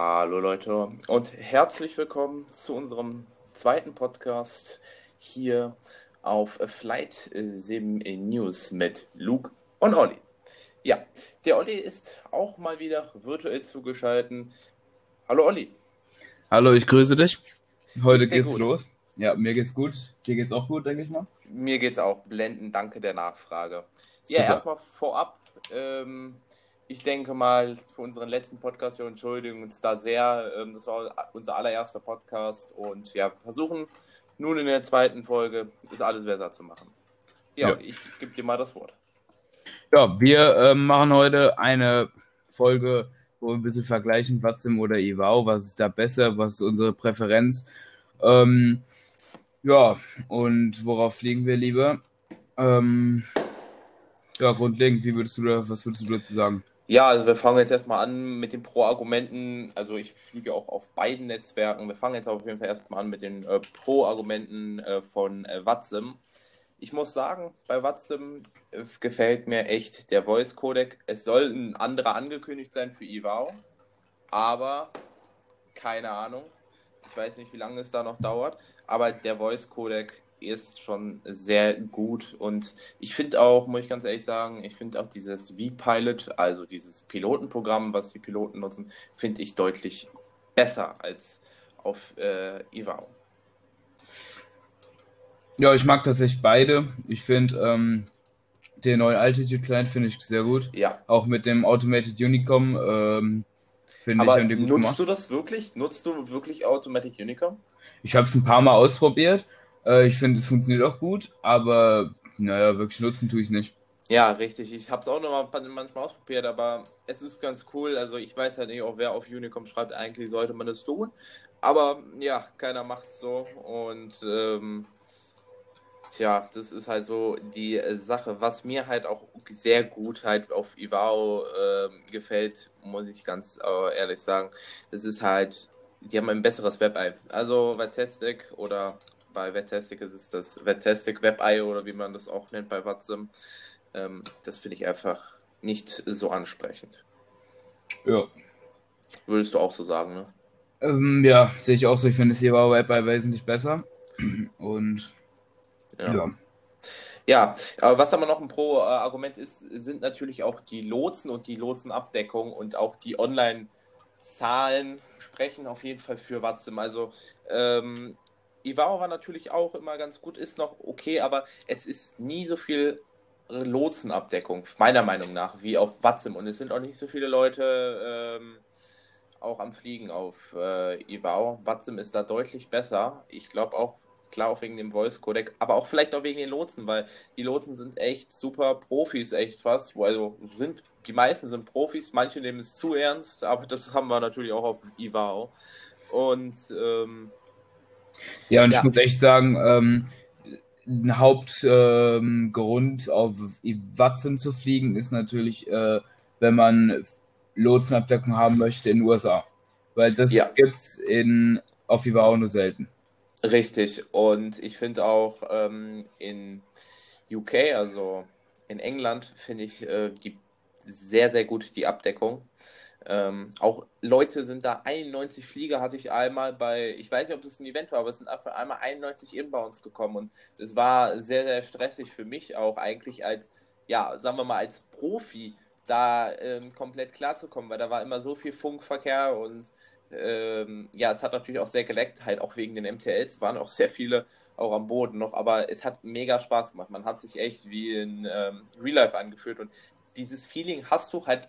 Hallo Leute und herzlich willkommen zu unserem zweiten Podcast hier auf Flight Sim News mit Luke und Olli. Ja, der Olli ist auch mal wieder virtuell zugeschaltet. Hallo Olli. Hallo, ich grüße dich. Heute Geht's geht's los. Ja, mir geht's gut. Dir geht's auch gut, denke ich mal. Mir geht's auch blenden, danke der Nachfrage. Ja, Super. erstmal vorab, ähm, ich denke mal, für unseren letzten Podcast, wir entschuldigen uns da sehr. Ähm, das war unser allererster Podcast und ja, versuchen nun in der zweiten Folge ist alles besser zu machen. Ja, Ja. ich gebe dir mal das Wort. Ja, wir ähm, machen heute eine Folge, wo wir ein bisschen vergleichen, Watzim oder Ivao, was ist da besser, was ist unsere Präferenz. Ähm, ja, und worauf fliegen wir lieber? Ähm, ja, grundlegend, wie würdest du da, was würdest du dazu sagen? Ja, also wir fangen jetzt erstmal an mit den Pro-Argumenten. Also ich fliege auch auf beiden Netzwerken. Wir fangen jetzt auf jeden Fall erstmal an mit den äh, Pro-Argumenten äh, von äh, Watsim. Ich muss sagen, bei Watsim äh, gefällt mir echt der Voice-Codec. Es soll ein anderer angekündigt sein für Ivao, aber keine Ahnung. Ich weiß nicht, wie lange es da noch dauert, aber der Voice-Codec ist schon sehr gut und ich finde auch, muss ich ganz ehrlich sagen, ich finde auch dieses V-Pilot, also dieses Pilotenprogramm, was die Piloten nutzen, finde ich deutlich besser als auf äh, Ivao. Ja, ich mag tatsächlich beide. Ich finde ähm, den neuen Altitude Client finde ich sehr gut. Ja, Auch mit dem Automated Unicom ähm, finde ich, haben die gut nutzt gemacht. du das wirklich? Nutzt du wirklich Automatic Unicom? Ich habe es ein paar Mal ausprobiert. Äh, ich finde, es funktioniert auch gut, aber naja, wirklich nutzen tue ich es nicht. Ja, richtig. Ich habe es auch noch mal manchmal ausprobiert, aber es ist ganz cool. Also ich weiß halt nicht, auch wer auf Unicom schreibt, eigentlich sollte man das tun. Aber ja, keiner macht so. Und ähm, tja, das ist halt so die äh, Sache. Was mir halt auch sehr gut halt auf Ivao ähm, gefällt, muss ich ganz äh, ehrlich sagen, das ist halt, die haben ein besseres Web-Eye. Also bei Testic oder bei Webtastic ist es das Webtastic Web-Eye oder wie man das auch nennt bei Watsim. Ähm, das finde ich einfach nicht so ansprechend. Ja. Würdest du auch so sagen, ne? Ähm, ja, sehe ich auch so. Ich finde es hier bei wesentlich besser. Und ja. Ja, aber was aber noch ein Pro-Argument ist, sind natürlich auch die Lotsen und die Lotsenabdeckung und auch die Online-Zahlen sprechen auf jeden Fall für Watsim. Also, ähm, Ivao war natürlich auch immer ganz gut, ist noch okay, aber es ist nie so viel Lotsenabdeckung, meiner Meinung nach, wie auf Watsim. Und es sind auch nicht so viele Leute ähm, auch am Fliegen auf äh, Ivao. Watsim ist da deutlich besser. Ich glaube auch, klar auch wegen dem Voice Codec, aber auch vielleicht auch wegen den Lotsen, weil die Lotsen sind echt super Profis, echt fast. Also sind, die meisten sind Profis, manche nehmen es zu ernst, aber das haben wir natürlich auch auf Ivao. Und ähm, Ja, und Ja. ich muss echt sagen, ähm, ein Hauptgrund ähm, auf Watson zu fliegen ist natürlich, äh, wenn man Lotsenabdeckung haben möchte in den USA. Weil das Ja. gibt's in auf Ivao nur selten. Richtig. Und ich finde auch ähm, in UK, also in England, finde ich äh, die sehr, sehr gut, die Abdeckung. Ähm, auch Leute sind da, 91 Flieger hatte ich einmal bei, ich weiß nicht, ob das ein Event war, aber es sind einfach einmal 91 Inbounds gekommen und das war sehr, sehr stressig für mich auch eigentlich als, ja, sagen wir mal, als Profi da ähm, komplett klarzukommen, weil da war immer so viel Funkverkehr und ähm, ja, es hat natürlich auch sehr geleckt, halt auch wegen den MTLs, waren auch sehr viele auch am Boden noch, aber es hat mega Spaß gemacht. Man hat sich echt wie in ähm, Real Life angefühlt und dieses Feeling hast du halt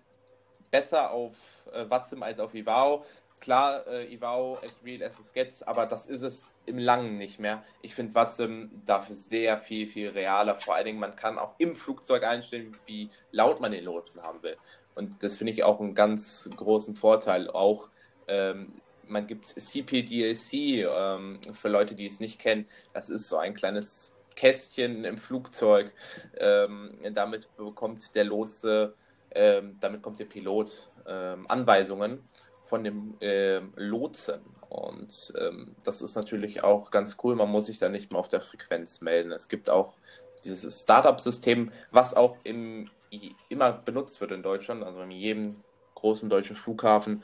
besser auf äh, Watsim als auf Ivao. Klar, äh, Ivao as real as it gets, aber das ist es im Langen nicht mehr. Ich finde Watsim dafür sehr viel, viel realer. Vor allen Dingen, man kann auch im Flugzeug einstellen, wie laut man den Lotsen haben will. Und das finde ich auch einen ganz großen Vorteil. Auch ähm, man gibt CPDLC ähm, für Leute, die es nicht kennen. Das ist so ein kleines Kästchen im Flugzeug. Ähm, damit bekommt der Lotse, ähm, damit kommt der Pilot ähm, Anweisungen von dem ähm, Lotsen. Und ähm, das ist natürlich auch ganz cool. Man muss sich da nicht mehr auf der Frequenz melden. Es gibt auch dieses Startup-System, was auch im, immer benutzt wird in Deutschland, also in jedem großen deutschen Flughafen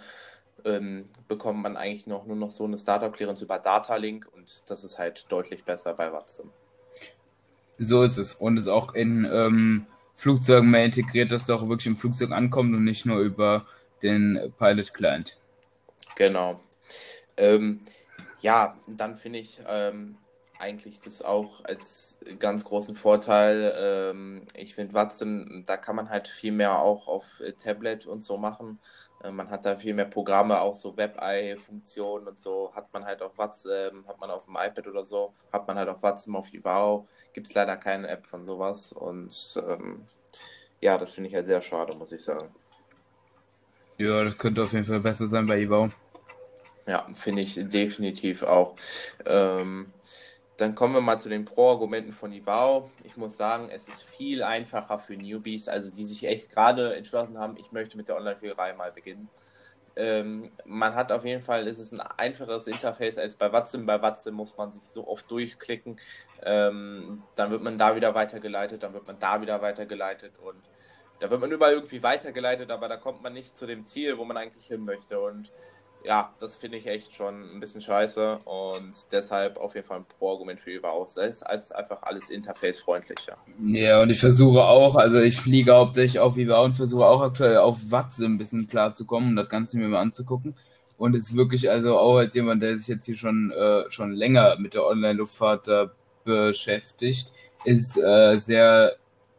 ähm, bekommt man eigentlich noch, nur noch so eine Startup-Clearance über Datalink und das ist halt deutlich besser bei Watson. So ist es. Und es auch in ähm, Flugzeugen mehr integriert, dass du auch wirklich im Flugzeug ankommt und nicht nur über den Pilot Client. Genau. Ähm, ja, dann finde ich ähm, eigentlich das auch als ganz großen Vorteil. Ähm, ich finde da kann man halt viel mehr auch auf äh, Tablet und so machen. Äh, man hat da viel mehr Programme, auch so Web-Eye-Funktionen und so. Hat man halt auf WhatsApp, ähm, hat man auf dem iPad oder so, hat man halt auf WhatsApp, auf Ivao. Gibt es leider keine App von sowas. Und ähm, ja, das finde ich halt sehr schade, muss ich sagen. Ja, das könnte auf jeden Fall besser sein bei Ivao. Ja, finde ich definitiv auch. Ähm, dann kommen wir mal zu den Pro-Argumenten von Ivao. Ich muss sagen, es ist viel einfacher für Newbies, also die sich echt gerade entschlossen haben, ich möchte mit der Online-Fliegerei mal beginnen. Ähm, man hat auf jeden Fall, ist es ein einfacheres Interface als bei Watson. Bei Watson muss man sich so oft durchklicken. Ähm, dann wird man da wieder weitergeleitet, dann wird man da wieder weitergeleitet und da wird man überall irgendwie weitergeleitet, aber da kommt man nicht zu dem Ziel, wo man eigentlich hin möchte. Und ja, das finde ich echt schon ein bisschen scheiße und deshalb auf jeden Fall ein Pro-Argument für Eva Es ist einfach alles interface-freundlicher. Ja, und ich versuche auch, also ich fliege hauptsächlich auf Eva und versuche auch aktuell auf Watt ein bisschen klar zu kommen und das Ganze mir mal anzugucken. Und es ist wirklich, also auch als jemand, der sich jetzt hier schon, äh, schon länger mit der Online-Luftfahrt äh, beschäftigt, ist äh, sehr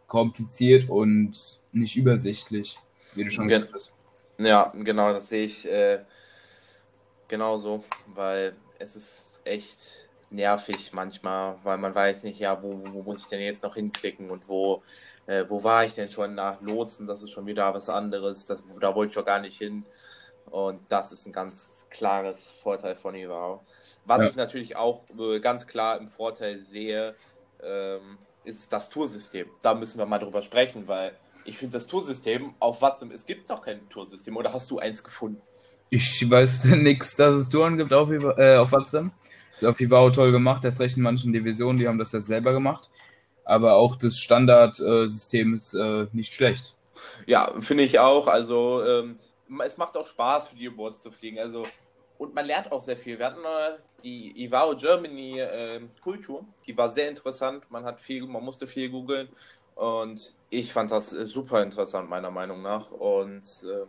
kompliziert und nicht übersichtlich, wie du schon gesagt hast. Ja, genau, das sehe ich äh, genauso, weil es ist echt nervig manchmal, weil man weiß nicht, ja, wo, wo muss ich denn jetzt noch hinklicken und wo, äh, wo war ich denn schon nach Lotsen, das ist schon wieder was anderes, das, da wollte ich schon gar nicht hin. Und das ist ein ganz klares Vorteil von Ivao. Was ja. ich natürlich auch äh, ganz klar im Vorteil sehe, ähm, ist das Toursystem. Da müssen wir mal drüber sprechen, weil ich finde das Toursystem auf WhatsApp, es gibt doch kein Toursystem, oder hast du eins gefunden? Ich weiß nichts, dass es Touren gibt auf, äh, auf WhatsApp. Auf Vivao toll gemacht, das recht in manchen Divisionen, die haben das ja selber gemacht. Aber auch das Standardsystem ist äh, nicht schlecht. Ja, finde ich auch. Also ähm, es macht auch Spaß für die Awards zu fliegen. Also und man lernt auch sehr viel. Wir hatten äh, die Ivao Germany äh, Kultur, die war sehr interessant. Man hat viel, man musste viel googeln und ich fand das äh, super interessant meiner Meinung nach. Und ähm,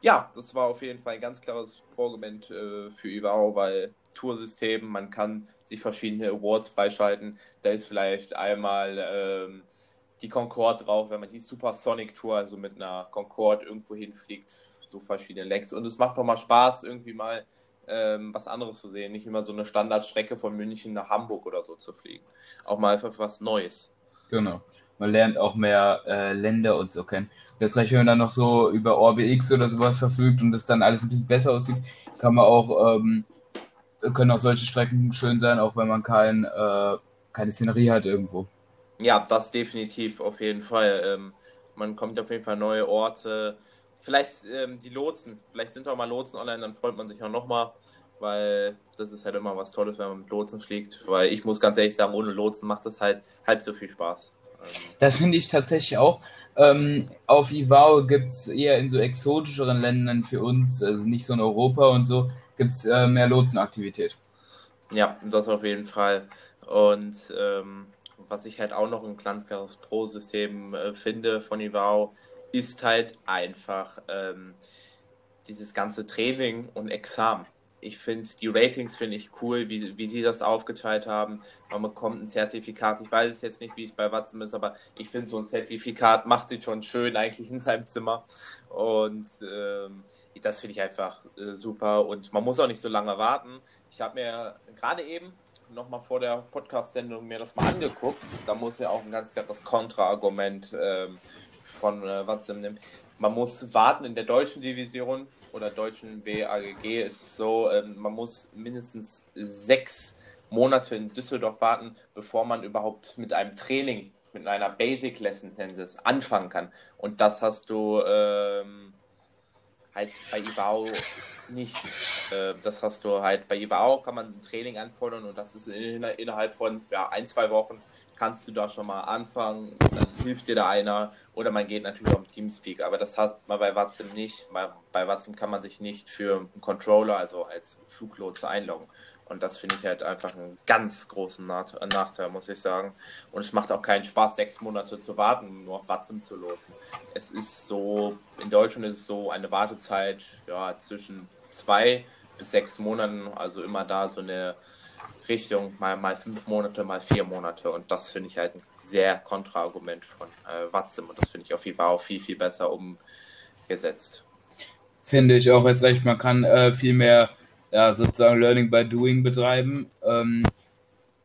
ja, das war auf jeden Fall ein ganz klares Argument äh, für Ivao, weil Toursystem, man kann sich verschiedene Awards freischalten. Da ist vielleicht einmal ähm, die Concorde drauf, wenn man die Supersonic Tour, also mit einer Concorde irgendwo hinfliegt, so verschiedene Lecks. Und es macht doch mal Spaß, irgendwie mal ähm, was anderes zu sehen. Nicht immer so eine Standardstrecke von München nach Hamburg oder so zu fliegen. Auch mal einfach was Neues. Genau. Man lernt auch mehr äh, Länder und so kennen. Das reicht, wenn man dann noch so über OrbX oder sowas verfügt und das dann alles ein bisschen besser aussieht, kann man auch, ähm, können auch solche Strecken schön sein, auch wenn man kein, äh, keine Szenerie hat irgendwo. Ja, das definitiv, auf jeden Fall. Ähm, man kommt auf jeden Fall neue Orte. Vielleicht ähm, die Lotsen, vielleicht sind auch mal Lotsen online, dann freut man sich auch nochmal, weil das ist halt immer was Tolles, wenn man mit Lotsen fliegt. Weil ich muss ganz ehrlich sagen, ohne Lotsen macht das halt halb so viel Spaß. Das finde ich tatsächlich auch. Ähm, auf Ivao gibt es eher in so exotischeren Ländern für uns, also nicht so in Europa und so, gibt es äh, mehr Lotsenaktivität. Ja, das auf jeden Fall. Und ähm, was ich halt auch noch ein ganz klares Pro-System äh, finde von Ivao, ist halt einfach ähm, dieses ganze Training und Examen ich finde die Ratings finde ich cool, wie, wie sie das aufgeteilt haben. Man bekommt ein Zertifikat. Ich weiß es jetzt nicht, wie es bei Watson ist, aber ich finde so ein Zertifikat macht sich schon schön eigentlich in seinem Zimmer. Und ähm, das finde ich einfach äh, super. Und man muss auch nicht so lange warten. Ich habe mir gerade eben nochmal vor der Podcast-Sendung mir das mal angeguckt. Da muss ja auch ein ganz klares Kontraargument ähm, von äh, Watson nehmen. Man muss warten in der deutschen Division oder deutschen BAGG ist es so, ähm, man muss mindestens sechs Monate in Düsseldorf warten, bevor man überhaupt mit einem Training, mit einer Basic Lesson nennt es, anfangen kann. Und das hast du ähm, halt bei IBAO nicht. Äh, das hast du halt bei IBAO kann man ein Training anfordern und das ist in, innerhalb von ja, ein, zwei Wochen kannst du da schon mal anfangen. Dann hilft dir da einer oder man geht natürlich auf Teamspeak, aber das hast man bei WhatsApp nicht. Bei WhatsApp kann man sich nicht für einen Controller, also als Fluglotse einloggen. Und das finde ich halt einfach einen ganz großen Nachteil, muss ich sagen. Und es macht auch keinen Spaß, sechs Monate zu warten, um nur auf Watson zu lotsen. Es ist so, in Deutschland ist es so eine Wartezeit ja, zwischen zwei bis sechs Monaten, also immer da so eine Richtung, mal, mal fünf Monate, mal vier Monate. Und das finde ich halt ein sehr Kontraargument von äh, Watson. Und das finde ich auf Fall auch viel, viel besser umgesetzt. Finde ich auch jetzt recht, man kann äh, viel mehr ja, sozusagen Learning by Doing betreiben. Ähm,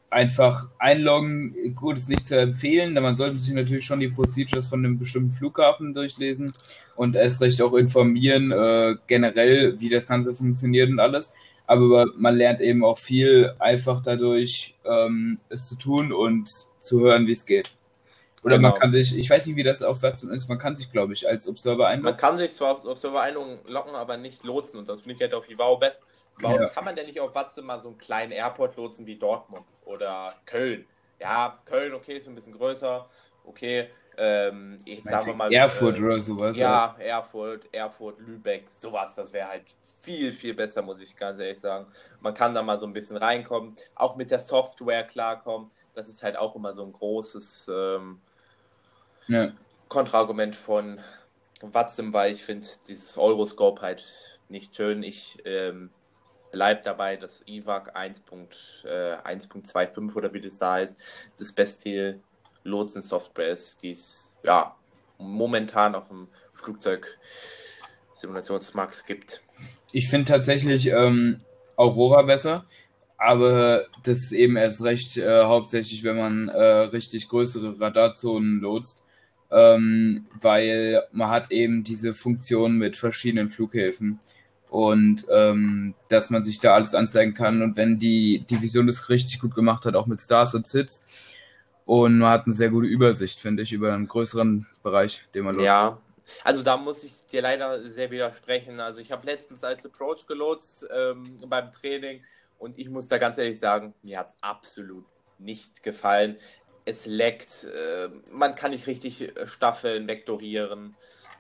einfach einloggen, gut, ist nicht zu empfehlen, denn man sollte sich natürlich schon die Procedures von einem bestimmten Flughafen durchlesen und erst recht auch informieren, äh, generell, wie das Ganze funktioniert und alles. Aber man lernt eben auch viel einfach dadurch, ähm, es zu tun und zu hören, wie es geht. Oder genau. man kann sich, ich weiß nicht, wie das auf Website ist, man kann sich, glaube ich, als Observer einloggen. Man kann sich zwar als Observer einloggen, aber nicht lotsen und das finde ich halt auf Ivao best Warum ja. kann man denn nicht auf Watze mal so einen kleinen Airport lotsen wie Dortmund oder Köln? Ja, Köln, okay, ist ein bisschen größer. Okay, ähm, ich sagen wir mal. Erfurt äh, oder sowas. Ja, oder? Erfurt, Erfurt, Lübeck, sowas. Das wäre halt viel, viel besser, muss ich ganz ehrlich sagen. Man kann da mal so ein bisschen reinkommen, auch mit der Software klarkommen. Das ist halt auch immer so ein großes ähm, ja. Kontraargument von Watzim, weil ich finde dieses Euroscope halt nicht schön. Ich ähm, bleibt dabei, dass IVAC 1.25 oder wie das da heißt, das beste Lotsen-Software ist, die es ja, momentan auf dem Flugzeug-Simulationsmarkt gibt. Ich finde tatsächlich ähm, Aurora besser, aber das ist eben erst recht äh, hauptsächlich, wenn man äh, richtig größere Radarzonen lotst. Ähm, weil man hat eben diese Funktion mit verschiedenen Flughäfen und ähm, dass man sich da alles anzeigen kann und wenn die Division das richtig gut gemacht hat, auch mit Stars und Sits und man hat eine sehr gute Übersicht, finde ich, über einen größeren Bereich, den man lotst. Ja, also da muss ich dir leider sehr widersprechen. Also ich habe letztens als Approach gelotst ähm, beim Training und ich muss da ganz ehrlich sagen, mir hat es absolut nicht gefallen. Es leckt, äh, man kann nicht richtig Staffeln vektorieren.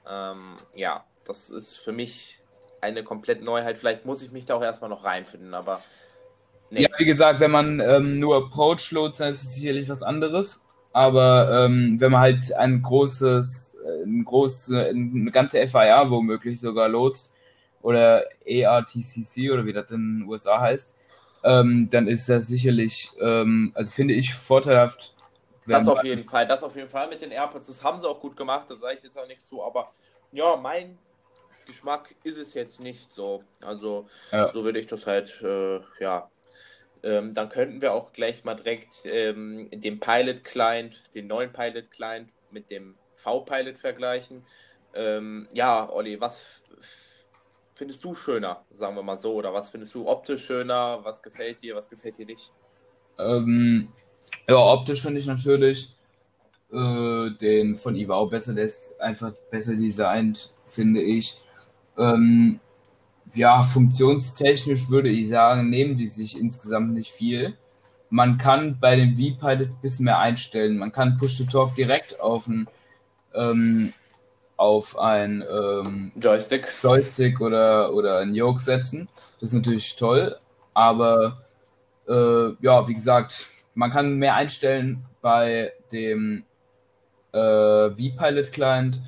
Ähm, ja, das ist für mich eine komplett Neuheit. Vielleicht muss ich mich da auch erstmal noch reinfinden, aber. Nee. Ja, wie gesagt, wenn man ähm, nur Approach loads, dann ist es sicherlich was anderes. Aber ähm, wenn man halt ein großes, äh, ein große, eine ganze FIA womöglich sogar lotst oder ERTCC oder wie das in den USA heißt, ähm, dann ist das sicherlich, ähm, also finde ich vorteilhaft. Das auf jeden Fall, das auf jeden Fall mit den AirPods, das haben sie auch gut gemacht, da sage ich jetzt auch nichts zu, aber ja, mein Geschmack ist es jetzt nicht so. Also ja. so würde ich das halt, äh, ja. Ähm, dann könnten wir auch gleich mal direkt ähm, den Pilot Client, den neuen Pilot Client mit dem V-Pilot vergleichen. Ähm, ja, Olli, was findest du schöner, sagen wir mal so, oder was findest du optisch schöner? Was gefällt dir, was gefällt dir nicht? Ähm, ja, optisch finde ich natürlich äh, den von Iwao besser, der ist einfach besser designt, finde ich. Ähm, ja, funktionstechnisch würde ich sagen, nehmen die sich insgesamt nicht viel. Man kann bei dem V-Pilot ein bisschen mehr einstellen. Man kann Push-to-Talk direkt auf ein, ähm, auf ein ähm, Joystick. Joystick oder, oder ein Yoke setzen. Das ist natürlich toll, aber äh, ja, wie gesagt, man kann mehr einstellen bei dem äh, V-Pilot Client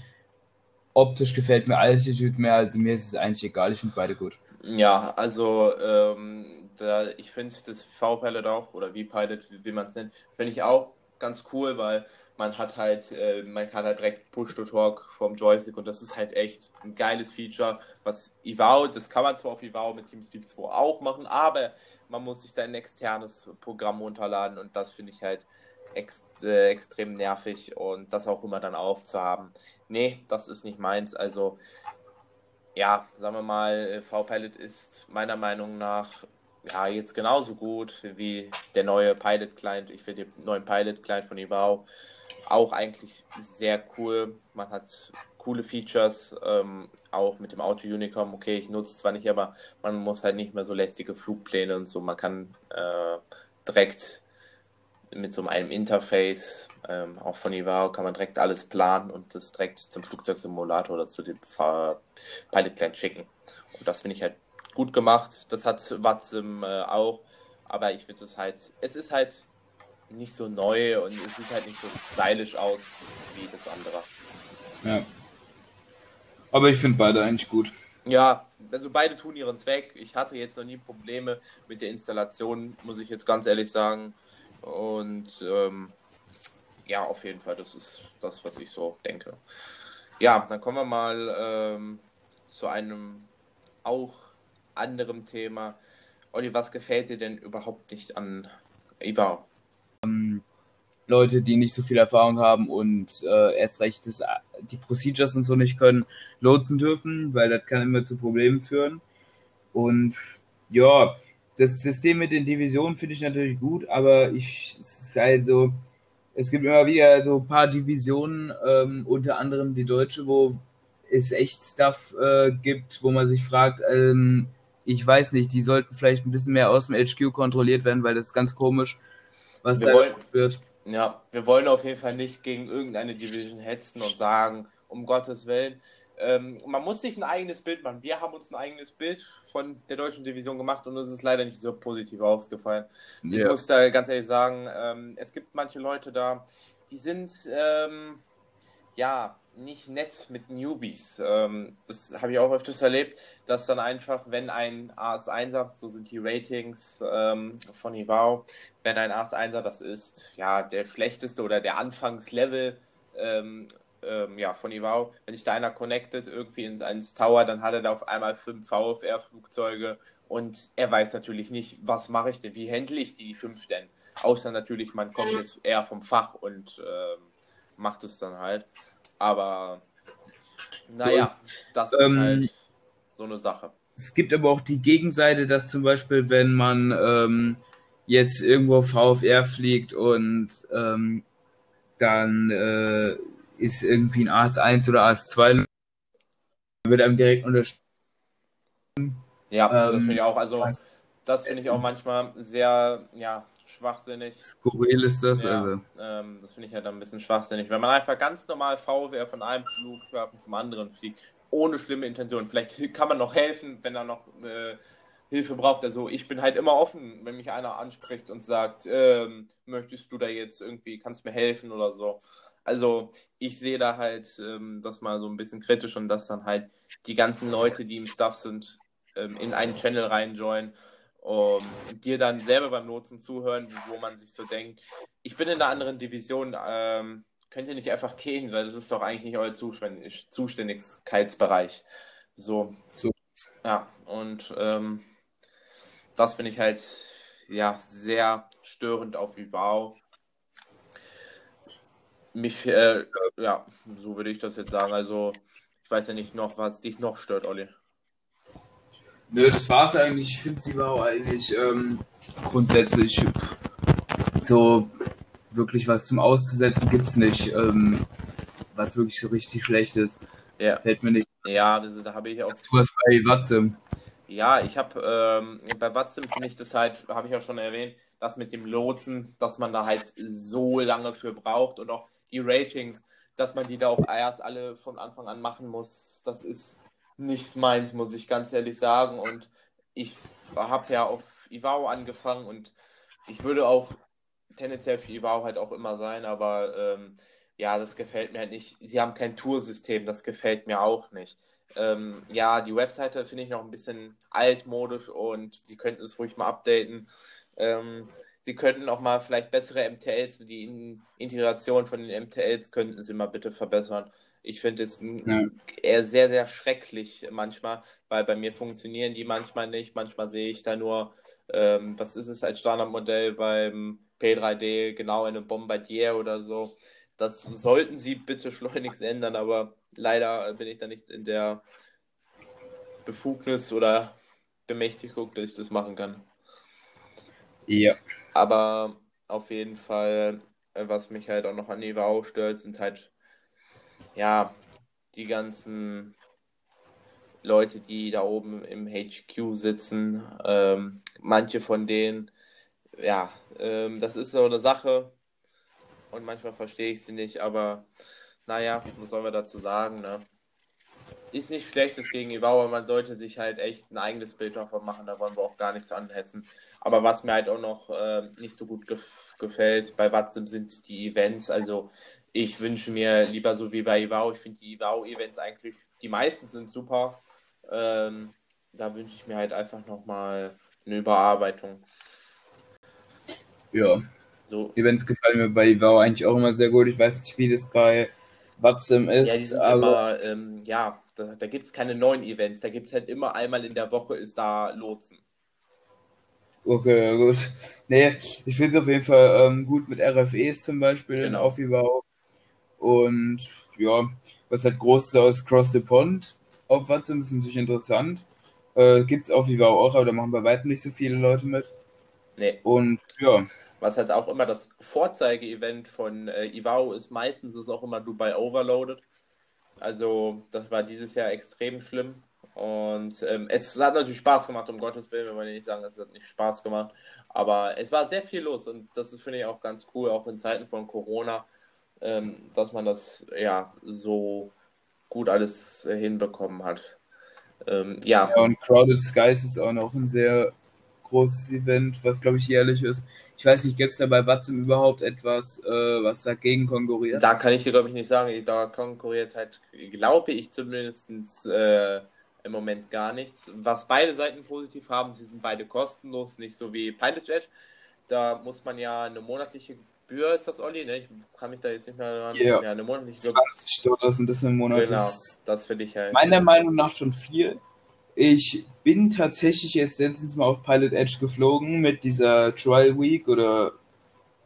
optisch gefällt mir Altitude mehr, also mir ist es eigentlich egal, ich finde beide gut. Ja, also ähm, da, ich finde das V-Pilot auch, oder V-Pilot, wie, wie man es nennt, finde ich auch ganz cool, weil man hat halt, äh, man kann halt direkt Push-to-Talk vom Joystick und das ist halt echt ein geiles Feature, was Ivao, das kann man zwar auf Ivao mit TeamSpeak 2 auch machen, aber man muss sich da ein externes Programm runterladen und das finde ich halt ext äh, extrem nervig und das auch immer dann aufzuhaben. Nee, das ist nicht meins. Also, ja, sagen wir mal, V-Pilot ist meiner Meinung nach ja jetzt genauso gut wie der neue Pilot Client. Ich finde den neuen Pilot Client von Ibao auch eigentlich sehr cool. Man hat coole Features, ähm, auch mit dem Auto Unicom. Okay, ich nutze es zwar nicht, aber man muss halt nicht mehr so lästige Flugpläne und so. Man kann äh, direkt mit so einem Interface, ähm, auch von Ivao, kann man direkt alles planen und das direkt zum Flugzeugsimulator oder zu dem Pilot Client schicken. Und das finde ich halt gut gemacht. Das hat Watsim äh, auch, aber ich finde es halt, es ist halt nicht so neu und es sieht halt nicht so stylisch aus wie das andere. Ja. Aber ich finde beide eigentlich gut. Ja, also beide tun ihren Zweck. Ich hatte jetzt noch nie Probleme mit der Installation, muss ich jetzt ganz ehrlich sagen. Und ähm, ja, auf jeden Fall, das ist das, was ich so denke. Ja, dann kommen wir mal ähm, zu einem auch anderen Thema. Olli, was gefällt dir denn überhaupt nicht an Eva? Ähm, Leute, die nicht so viel Erfahrung haben und äh, erst recht das, die Procedures und so nicht können, lotsen dürfen, weil das kann immer zu Problemen führen. Und ja, das System mit den Divisionen finde ich natürlich gut, aber ich ist halt so, es gibt immer wieder so ein paar Divisionen, ähm, unter anderem die deutsche, wo es echt Stuff äh, gibt, wo man sich fragt, ähm, ich weiß nicht, die sollten vielleicht ein bisschen mehr aus dem HQ kontrolliert werden, weil das ist ganz komisch, was Wir da wollen- wird. Ja, wir wollen auf jeden Fall nicht gegen irgendeine Division hetzen und sagen, um Gottes Willen. Ähm, man muss sich ein eigenes Bild machen. Wir haben uns ein eigenes Bild von der deutschen Division gemacht und es ist leider nicht so positiv aufgefallen. Ich Ja. muss da ganz ehrlich sagen, ähm, es gibt manche Leute da, die sind ähm, ja nicht nett mit Newbies. Ähm, das habe ich auch öfters erlebt, dass dann einfach, wenn ein AS1er, so sind die Ratings ähm, von Ivao, wenn ein AS1er, das ist ja der schlechteste oder der Anfangslevel ähm, ähm, ja, von Ivao, wenn sich da einer connectet irgendwie in ins Tower, dann hat er da auf einmal fünf VFR-Flugzeuge und er weiß natürlich nicht, was mache ich denn, wie handle ich die fünf denn? Außer natürlich, man kommt jetzt eher vom Fach und ähm, macht es dann halt. Aber naja, das ist ähm, halt so eine Sache. Es gibt aber auch die Gegenseite, dass zum Beispiel, wenn man ähm, jetzt irgendwo VFR fliegt und ähm, dann äh, ist irgendwie ein AS1 oder AS2, wird einem direkt unterstützt. Ja, das ähm, finde ich auch. Also, das finde ich auch manchmal sehr, ja, schwachsinnig. Skurril ist das. Ja, Also. ähm, das finde ich halt ein bisschen schwachsinnig. Wenn man einfach ganz normal VWR von einem Flughafen zum anderen fliegt, ohne schlimme Intention. Vielleicht kann man noch helfen, wenn er noch äh, Hilfe braucht. Also ich bin halt immer offen, wenn mich einer anspricht und sagt, ähm, möchtest du da jetzt irgendwie, kannst du mir helfen oder so. Also ich sehe da halt ähm, das mal so ein bisschen kritisch und dass dann halt die ganzen Leute, die im Staff sind, ähm, in einen Channel reinjoinen um, dir dann selber beim Nutzen zuhören, wo man sich so denkt, ich bin in einer anderen Division, ähm, könnt ihr nicht einfach gehen, weil das ist doch eigentlich nicht euer Zuständig Zuständigkeitsbereich. So. So. Ja, und ähm, das finde ich halt ja sehr störend auf Vivao. Mich, äh, ja, so würde ich das jetzt sagen. Also, ich weiß ja nicht noch, was dich noch stört, Olli. Nö, das war's eigentlich. Ich finde sie war auch eigentlich ähm, grundsätzlich so wirklich was zum Auszusetzen gibt's nicht. Ähm, was wirklich so richtig schlecht ist. Ja, Fällt mir nicht. ja, das, da habe ich auch Du hast bei Watsim. Ja, ich habe ähm, bei Watsim finde ich das halt, habe ich auch schon erwähnt, das mit dem Lotsen, dass man da halt so lange für braucht und auch die Ratings, dass man die da auch erst alle von Anfang an machen muss, das ist nicht meins, muss ich ganz ehrlich sagen. Und ich habe ja auf Ivao angefangen und ich würde auch tendenziell für Ivao halt auch immer sein, aber ähm, ja, das gefällt mir halt nicht. Sie haben kein Toursystem, das gefällt mir auch nicht. Ähm, ja, die Webseite finde ich noch ein bisschen altmodisch und sie könnten es ruhig mal updaten. Ähm, sie könnten auch mal vielleicht bessere MTLs, die In Integration von den MTLs könnten sie mal bitte verbessern. Ich finde es Ja. eher sehr, sehr schrecklich manchmal, weil bei mir funktionieren die manchmal nicht. Manchmal sehe ich da nur, ähm, was ist es als Standardmodell beim P3D, genau eine Bombardier oder so. Das sollten sie bitte schleunigst ändern, aber leider bin ich da nicht in der Befugnis oder Bemächtigung, dass ich das machen kann. Ja. Aber auf jeden Fall, äh, was mich halt auch noch an Ivao stört, sind halt, ja, die ganzen Leute, die da oben im HQ sitzen. Ähm, manche von denen ja, ähm, das ist so eine Sache und manchmal verstehe ich sie nicht, aber naja, was sollen wir dazu sagen, ne? Ist nicht schlechtes gegen Ivau, aber man sollte sich halt echt ein eigenes Bild davon machen, da wollen wir auch gar nichts anhetzen. Aber was mir halt auch noch äh, nicht so gut gef gefällt bei Watsim sind die Events, also ich wünsche mir lieber so wie bei Ivau, ich finde die Ivau-Events eigentlich, die meisten sind super, ähm, da wünsche ich mir halt einfach nochmal eine Überarbeitung. Ja. So. Events gefallen mir bei Ivao eigentlich auch immer sehr gut. Ich weiß nicht, wie das bei Watsim ist. Ja, aber immer, ähm, ja, da, da gibt es keine neuen Events. Da gibt es halt immer einmal in der Woche ist da Lotsen. Okay, ja gut. Nee, ich finde es auf jeden Fall ähm, gut mit RFEs zum Beispiel genau. auf Ivao. Und ja, was halt groß ist aus Cross the Pond auf Watsim ist natürlich interessant. Äh, Gibt es auf Ivao auch, aber da machen bei weitem nicht so viele Leute mit. Nee. Und ja. Was halt auch immer das Vorzeige-Event von äh, Ivao ist, meistens ist auch immer Dubai Overloaded. Also, das war dieses Jahr extrem schlimm. Und ähm, es hat natürlich Spaß gemacht, um Gottes Willen, wenn man nicht sagen, es hat nicht Spaß gemacht. Aber es war sehr viel los und das finde ich auch ganz cool, auch in Zeiten von Corona, ähm, dass man das ja so gut alles hinbekommen hat. Ähm, ja. ja, und Crowded Skies ist auch noch ein sehr großes Event, was glaube ich jährlich ist. Ich weiß nicht, gibt es da bei Watson überhaupt etwas, äh, was dagegen konkurriert? Da kann ich dir, glaube ich, nicht sagen. Da konkurriert halt, glaube ich zumindest äh, im Moment gar nichts. Was beide Seiten positiv haben, sie sind beide kostenlos, nicht so wie Pilot Jet. Da muss man ja eine monatliche Gebühr, ist das Olli, ne? Ich kann mich da jetzt nicht mehr erinnern. Yeah. Ja, eine monatliche Gebühr. 20 Dollar sind das im Monat. Genau, das, das finde ich halt. Meiner Meinung nach schon viel. Ich bin tatsächlich jetzt letztens mal auf Pilot Edge geflogen mit dieser Trial Week oder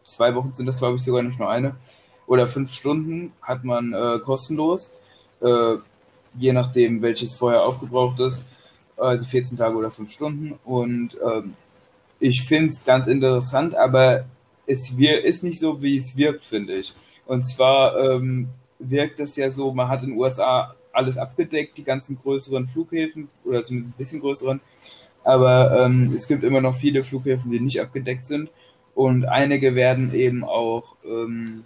zwei Wochen sind das, glaube ich, sogar nicht nur eine. Oder fünf Stunden hat man äh, kostenlos, äh, je nachdem, welches vorher aufgebraucht ist. Also 14 Tage oder fünf Stunden. Und ähm, ich finde es ganz interessant, aber es ist nicht so, wie es wirkt, finde ich. Und zwar ähm, wirkt es ja so, man hat in den USA alles abgedeckt, die ganzen größeren Flughäfen oder zumindest ein bisschen größeren. Aber ähm, es gibt immer noch viele Flughäfen, die nicht abgedeckt sind. Und einige werden eben auch ähm,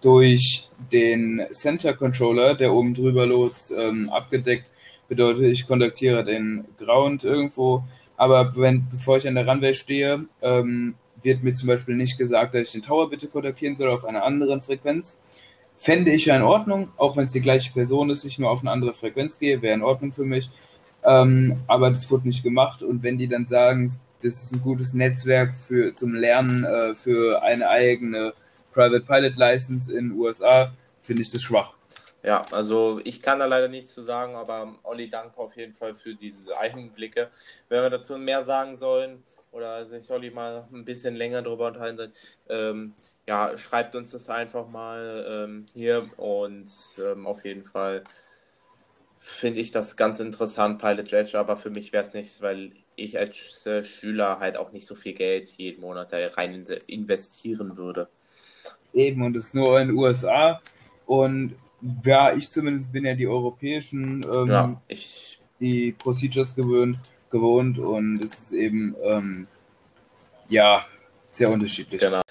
durch den Center Controller, der oben drüber lotst, ähm, abgedeckt. Bedeutet, ich kontaktiere den Ground irgendwo. Aber wenn, bevor ich an der Runway stehe, ähm, wird mir zum Beispiel nicht gesagt, dass ich den Tower bitte kontaktieren soll auf einer anderen Frequenz. Fände ich ja in Ordnung, auch wenn es die gleiche Person ist, ich nur auf eine andere Frequenz gehe, wäre in Ordnung für mich. Ähm, aber das wurde nicht gemacht und wenn die dann sagen, das ist ein gutes Netzwerk für, zum Lernen äh, für eine eigene Private Pilot License in den USA, finde ich das schwach. Ja, also ich kann da leider nichts zu sagen, aber Olli, danke auf jeden Fall für diese Einblicke. Wenn wir dazu mehr sagen sollen, oder sich Olli mal ein bisschen länger darüber unterhalten soll, ähm, ja, schreibt uns das einfach mal ähm, hier und ähm, auf jeden Fall finde ich das ganz interessant, Pilot Edge, aber für mich wäre es nichts, weil ich als äh, Schüler halt auch nicht so viel Geld jeden Monat da rein investieren würde. Eben, und es nur in den USA und ja, ich zumindest bin ja die europäischen, ähm, ja, ich... die Procedures gewöhnt gewohnt und es ist eben ähm, ja sehr unterschiedlich. Genau.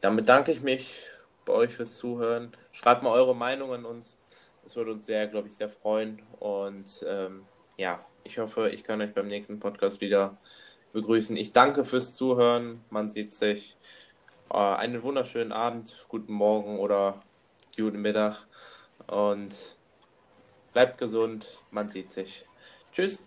Dann bedanke ich mich bei euch fürs Zuhören. Schreibt mal eure Meinung an uns. Das würde uns sehr, glaube ich, sehr freuen. Und ähm, ja, ich hoffe, ich kann euch beim nächsten Podcast wieder begrüßen. Ich danke fürs Zuhören. Man sieht sich. Äh, einen wunderschönen Abend, guten Morgen oder guten Mittag. Und bleibt gesund. Man sieht sich. Tschüss.